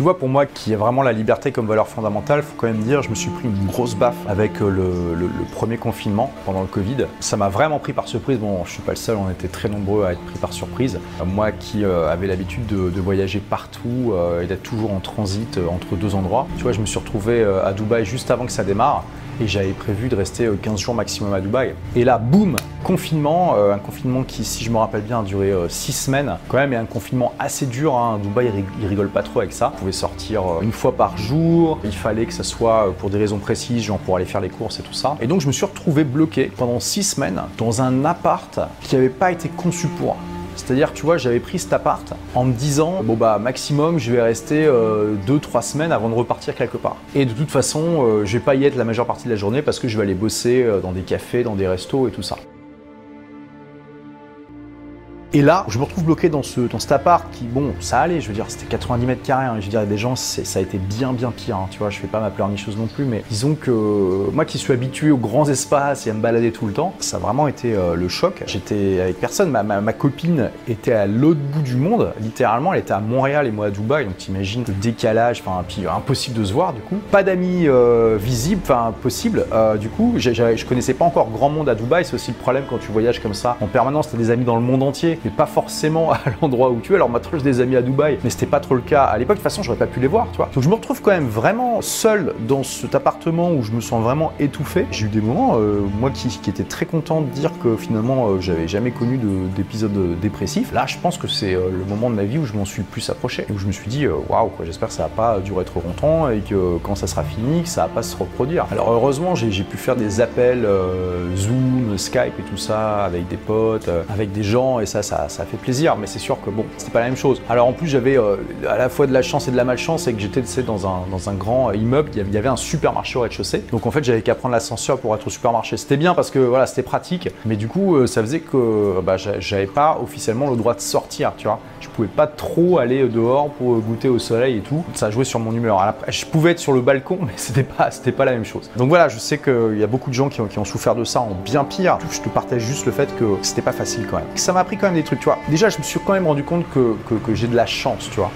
Tu vois, pour moi, qui a vraiment la liberté comme valeur fondamentale, faut quand même dire, je me suis pris une grosse baffe avec euh, le, premier confinement pendant le Covid. Ça m'a vraiment pris par surprise. Bon, je suis pas le seul, on était très nombreux à être pris par surprise. Euh, moi qui euh, avais l'habitude de, voyager partout et d'être toujours en transit entre deux endroits, tu vois, je me suis retrouvé à Dubaï juste avant que ça démarre et j'avais prévu de rester 15 jours maximum à Dubaï. Et là, boum, confinement, un confinement qui, si je me rappelle bien, a duré 6 semaines, quand même, et un confinement assez dur. Hein. Dubaï, il rigole pas trop avec ça. Sortir une fois par jour, il fallait que ça soit pour des raisons précises, genre pour aller faire les courses et tout ça. Et donc, je me suis retrouvé bloqué pendant 6 semaines dans un appart qui n'avait pas été conçu pour. C'est-à-dire, tu vois, j'avais pris cet appart en me disant, bon bah maximum, je vais rester 2-3 euh, semaines avant de repartir quelque part. Et de toute façon, euh, je vais pas y être la majeure partie de la journée parce que je vais aller bosser euh, dans des cafés, dans des restos et tout ça. Et là, je me retrouve bloqué dans, ce, dans cet appart qui, bon, ça allait, je veux dire, c'était 90 mètres carrés. Hein, je veux dire, des gens, ça a été bien, bien pire. Hein, tu vois, je fais pas ma pleurnicheuse non plus, mais disons que moi qui suis habitué aux grands espaces et à me balader tout le temps, ça a vraiment été euh, le choc. J'étais avec personne. Ma, ma, copine était à l'autre bout du monde, littéralement. Elle était à Montréal et moi à Dubaï. Donc t'imagines le décalage, enfin, puis impossible de se voir du coup. Pas d'amis euh, visibles, enfin, possible. Euh, du coup, je connaissais pas encore grand monde à Dubaï. C'est aussi le problème quand tu voyages comme ça en permanence. T'as des amis dans le monde entier mais pas forcément à l'endroit où tu es. Alors maintenant j'ai des amis à Dubaï, mais c'était pas trop le cas à l'époque. De toute façon, j'aurais pas pu les voir, tu vois. Donc je me retrouve quand même vraiment seul dans cet appartement où je me sens vraiment étouffé. J'ai eu des moments, euh, moi qui, qui était très content de dire que finalement euh, j'avais jamais connu d'épisode dépressif. Là, je pense que c'est euh, le moment de ma vie où je m'en suis plus approché. Où je me suis dit, waouh, quoi, j'espère que ça va pas durer trop longtemps et que quand ça sera fini, que ça va pas se reproduire. Alors heureusement, j'ai pu faire des appels Zoom, Skype et tout ça avec des potes, avec des gens et ça, ça, ça fait plaisir, mais c'est sûr que bon, c'était pas la même chose. Alors en plus, j'avais euh, à la fois de la chance et de la malchance, et que j'étais dans un, dans un grand immeuble, il y avait un supermarché au rez-de-chaussée. Donc en fait, j'avais qu'à prendre l'ascenseur pour être au supermarché. C'était bien parce que voilà, c'était pratique, mais du coup, euh, ça faisait que bah, j'avais pas officiellement le droit de sortir, tu vois. Je pouvais pas trop aller dehors pour goûter au soleil et tout. Ça jouait sur mon humeur. je pouvais être sur le balcon, mais c'était pas, c'était pas la même chose. Donc voilà, je sais qu'il y a beaucoup de gens qui ont, qui ont souffert de ça en bien pire. Je te partage juste le fait que c'était pas facile quand même. Ça m'a appris quand même des trucs, tu vois. Déjà, je me suis quand même rendu compte que, que, j'ai de la chance, tu vois.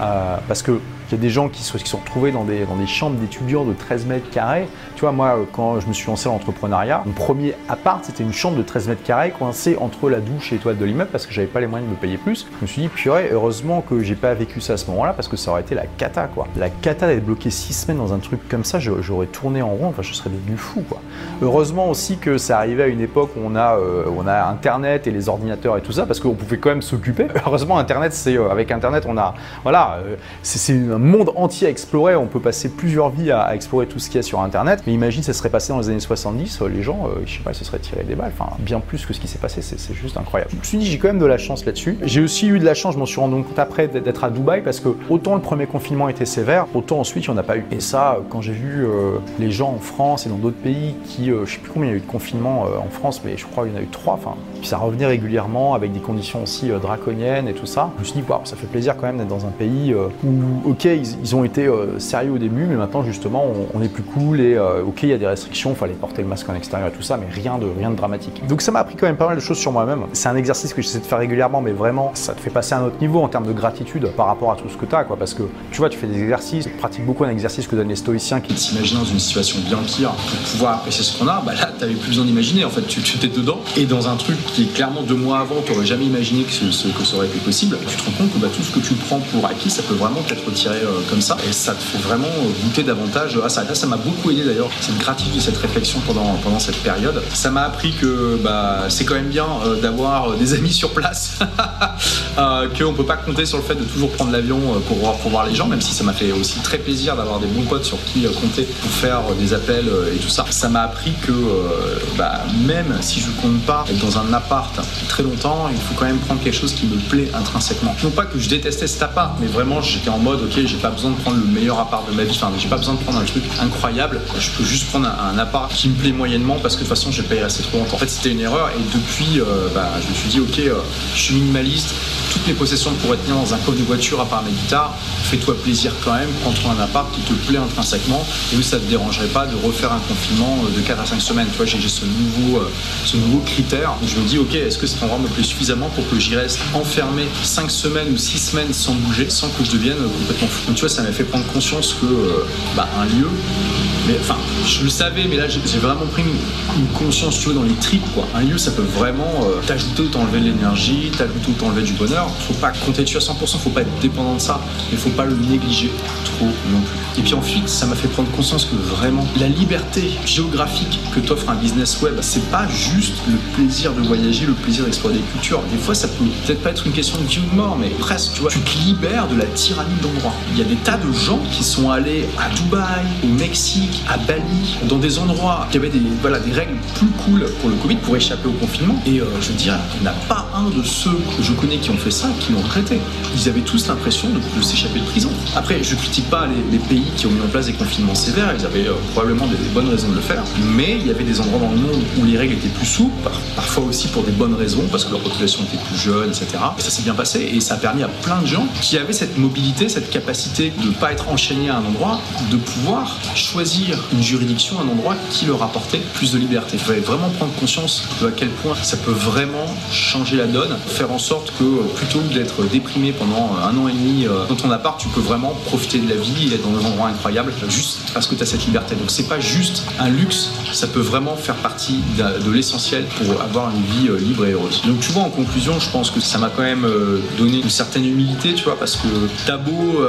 Euh, parce que il y a des gens qui, sont, qui sont retrouvés dans des, dans des chambres d'étudiants de 13 mètres carrés. Tu vois, moi, quand je me suis lancé dans l'entrepreneuriat, mon premier appart, c'était une chambre de 13 mètres carrés coincée entre la douche et les toilettes de l'immeuble parce que j'avais pas les moyens de me payer plus. Je me suis dit, purée, heureusement que j'ai pas vécu ça à ce moment-là parce que ça aurait été la cata, quoi. La cata d'être bloqué 6 semaines dans un truc comme ça, j'aurais tourné en rond, enfin, je serais devenu fou, quoi. Heureusement aussi que ça arrivait à une époque où on a, euh, on a Internet et les ordinateurs et tout ça parce qu'on pouvait quand même s'occuper. Heureusement, Internet, c'est, euh, avec Internet, on a, voilà, euh, c'est monde entier explorer. On peut passer plusieurs vies à, explorer tout ce qu'il y a sur Internet. Mais imagine, ça serait passé dans les années 70, euh, les gens, euh, je sais pas, ils se seraient tirés des balles. Enfin, bien plus que ce qui s'est passé, c'est juste incroyable. Je me suis dit, j'ai quand même de la chance là-dessus. J'ai aussi eu de la chance, je m'en suis rendu compte après d'être à Dubaï parce que autant le premier confinement était sévère, autant ensuite il n'y en a pas eu. Et ça, quand j'ai vu euh, les gens en France et dans d'autres pays qui, je sais plus combien il y a eu de confinement en France, mais je crois qu'il y en a eu trois. Enfin, puis ça revenait régulièrement avec des conditions aussi draconiennes et tout ça. Je me suis dit, ça fait plaisir quand même d'être dans un pays où, ok, ils ont été sérieux au début, mais maintenant justement on, est plus cool et euh, ok il y a des restrictions, il fallait porter le masque en extérieur et tout ça, mais rien de rien de dramatique. Donc ça m'a appris quand même pas mal de choses sur moi-même. C'est un exercice que j'essaie de faire régulièrement, mais vraiment ça te fait passer à un autre niveau en termes de gratitude par rapport à tout ce que tu as. Parce que tu vois, tu fais des exercices, tu pratiques beaucoup un exercice que donnent les stoïciens qui s'imaginent dans une situation bien pire pour pouvoir apprécier ce qu'on a. Bah là, t'avais plus besoin d'imaginer. En fait, tu étais dedans et dans un truc qui est clairement deux mois avant, tu jamais imaginé que ça aurait été possible. Tu te rends compte que bah, tout ce que tu prends pour acquis, ça peut vraiment être retiré euh, comme ça et ça te fait vraiment euh, goûter davantage à ça. ça m'a beaucoup aidé d'ailleurs, cette gratitude, cette réflexion pendant, pendant cette période. Ça m'a appris que bah, c'est quand même bien euh, d'avoir des amis sur place, qu'on peut pas compter sur le fait de toujours prendre l'avion pour voir, pour voir les gens, même si ça m'a fait aussi très plaisir d'avoir des bons potes sur qui compter pour faire des appels et tout ça. Ça m'a appris que bah, même si je compte pas être dans un appart très longtemps, il faut quand même prendre quelque chose qui me plaît intrinsèquement. Non pas que je détestais cet appart, mais vraiment j'étais en mode ok, j'ai pas besoin de prendre le meilleur appart de ma vie. Enfin, j'ai pas besoin de prendre un truc incroyable. Je peux juste prendre un, appart qui me plaît moyennement parce que de toute façon, je y rester trop longtemps. En fait, c'était une erreur et depuis, euh, bah, je me suis dit, ok, euh, je suis minimaliste. Toutes mes possessions pourraient tenir dans un coffre de voiture à part mes guitares. Fais-toi plaisir quand même. Prends-toi un appart qui te plaît intrinsèquement et où ça te dérangerait pas de refaire un confinement euh, de 4 à 5 semaines. Tu vois, j'ai ce nouveau, ce nouveau critère. Je me dis, ok, est-ce que cet endroit me plaît suffisamment pour que j'y reste enfermé 5 semaines ou 6 semaines sans bouger, sans que je devienne complètement Donc tu vois, ça m'a fait prendre conscience que bah, un lieu, mais enfin, je le savais, mais là j'ai vraiment pris une, conscience, tu vois, dans les tripes, quoi. Un lieu, ça peut vraiment t'ajouter ou t'enlever de l'énergie, t'ajouter ou t'enlever du bonheur. Faut pas compter dessus à 100%, faut pas être dépendant de ça, mais faut pas le négliger trop non plus. Et puis ensuite, ça m'a fait prendre conscience que vraiment, la liberté géographique que t'offre un business web, c'est pas juste le plaisir de voyager, le plaisir d'explorer des cultures. Des fois, ça peut peut-être pas être une question de vie ou de mort, mais presque, tu vois. Tu te libères de la tyrannie d'endroits. Il y a des tas de gens qui sont allés à Dubaï, au Mexique, à Bali, dans des endroits qui avaient des, voilà, des règles plus cool pour le Covid, pour échapper au confinement. Et euh, je veux dire, il n'y en a pas un de ceux que je connais qui ont fait ça qui l'ont regretté. Ils avaient tous l'impression de, s'échapper de prison. Après, je critique pas les, pays qui ont mis en place des confinements sévères, ils avaient euh, probablement des, bonnes raisons de le faire, mais il y avait des endroits dans le monde où les règles étaient plus souples, parfois aussi pour des bonnes raisons, parce que leur population était plus jeune, etc. Et ça s'est bien passé, et ça a permis à plein de gens qui avaient cette mobilité, cette capacité de ne pas être enchaînés à un endroit, de pouvoir choisir une juridiction, un endroit qui leur apportait plus de liberté. Il fallait vraiment prendre conscience de à quel point ça peut vraiment changer la donne, faire en sorte que plutôt que d'être déprimé pendant un an et demi euh, dans ton appart, tu peux vraiment profiter de la vie et être dans des endroits incroyables juste parce que tu as cette liberté. Donc c'est pas juste un luxe, ça peut vraiment faire partie de l'essentiel pour avoir une vie euh, libre et heureuse. Donc tu vois, en conclusion, je pense que ça m'a quand même euh, donné une certaine humilité, tu vois, parce que t'as beau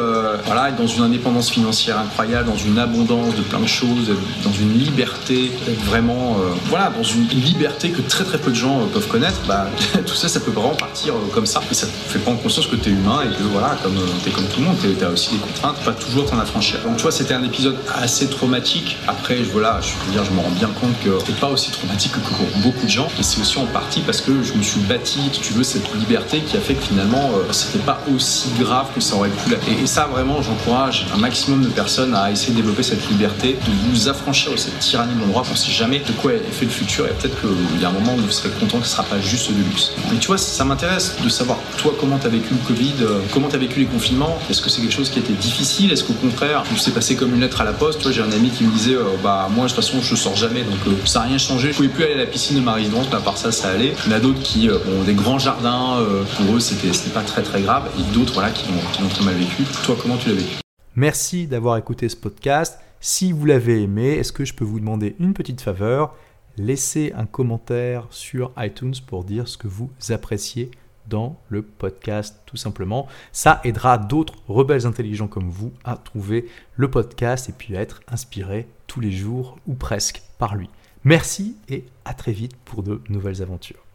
voilà, être dans une indépendance financière incroyable, dans une abondance de plein de choses, dans une liberté, vraiment, voilà, dans une liberté que très très peu de gens peuvent connaître, bah, tout ça, ça peut vraiment partir comme ça. Et ça te fait prendre conscience que tu es humain et que voilà, comme tu es comme tout le monde, tu as aussi des contraintes, pas toujours t'en affranchir. Donc tu vois, c'était un épisode assez traumatique. Après, voilà, je veux dire, je me rends bien compte que c'est pas aussi traumatique que pour beaucoup de gens. Et c'est aussi en partie parce que je me suis bâti, si tu veux, cette liberté qui a fait que finalement, euh, c'était pas aussi grave que ça aurait pu l'être. Et, ça, vraiment, j'encourage un maximum de personnes à essayer de développer cette liberté, de vous affranchir de cette tyrannie de l'endroit. On sait jamais de quoi est fait le futur et peut-être qu'il y a un moment où vous serez content que ce sera pas juste du luxe. Mais tu vois, ça m'intéresse de savoir, toi, comment tu as vécu le Covid, euh, comment tu as vécu les confinements? Est-ce que c'est quelque chose qui était difficile? Est-ce qu'au contraire, tout s'est passé comme une lettre à la poste? Toi, j'ai un ami qui me disait, euh, bah, moi, de toute façon, je sors jamais, donc ça n'a rien changé. Je pouvais plus aller à la piscine de ma à part ça, ça allait. Il y en a d'autres qui ont des grands jardins, pour eux, c'était pas très très grave, et d'autres, voilà, qui l'ont très mal vécu. Toi, comment tu l'as vécu? Merci d'avoir écouté ce podcast. Si vous l'avez aimé, est-ce que je peux vous demander une petite faveur? Laissez un commentaire sur iTunes pour dire ce que vous appréciez dans le podcast tout simplement. Ça aidera d'autres rebelles intelligents comme vous à trouver le podcast et puis à être inspirés tous les jours ou presque par lui. Merci et à très vite pour de nouvelles aventures.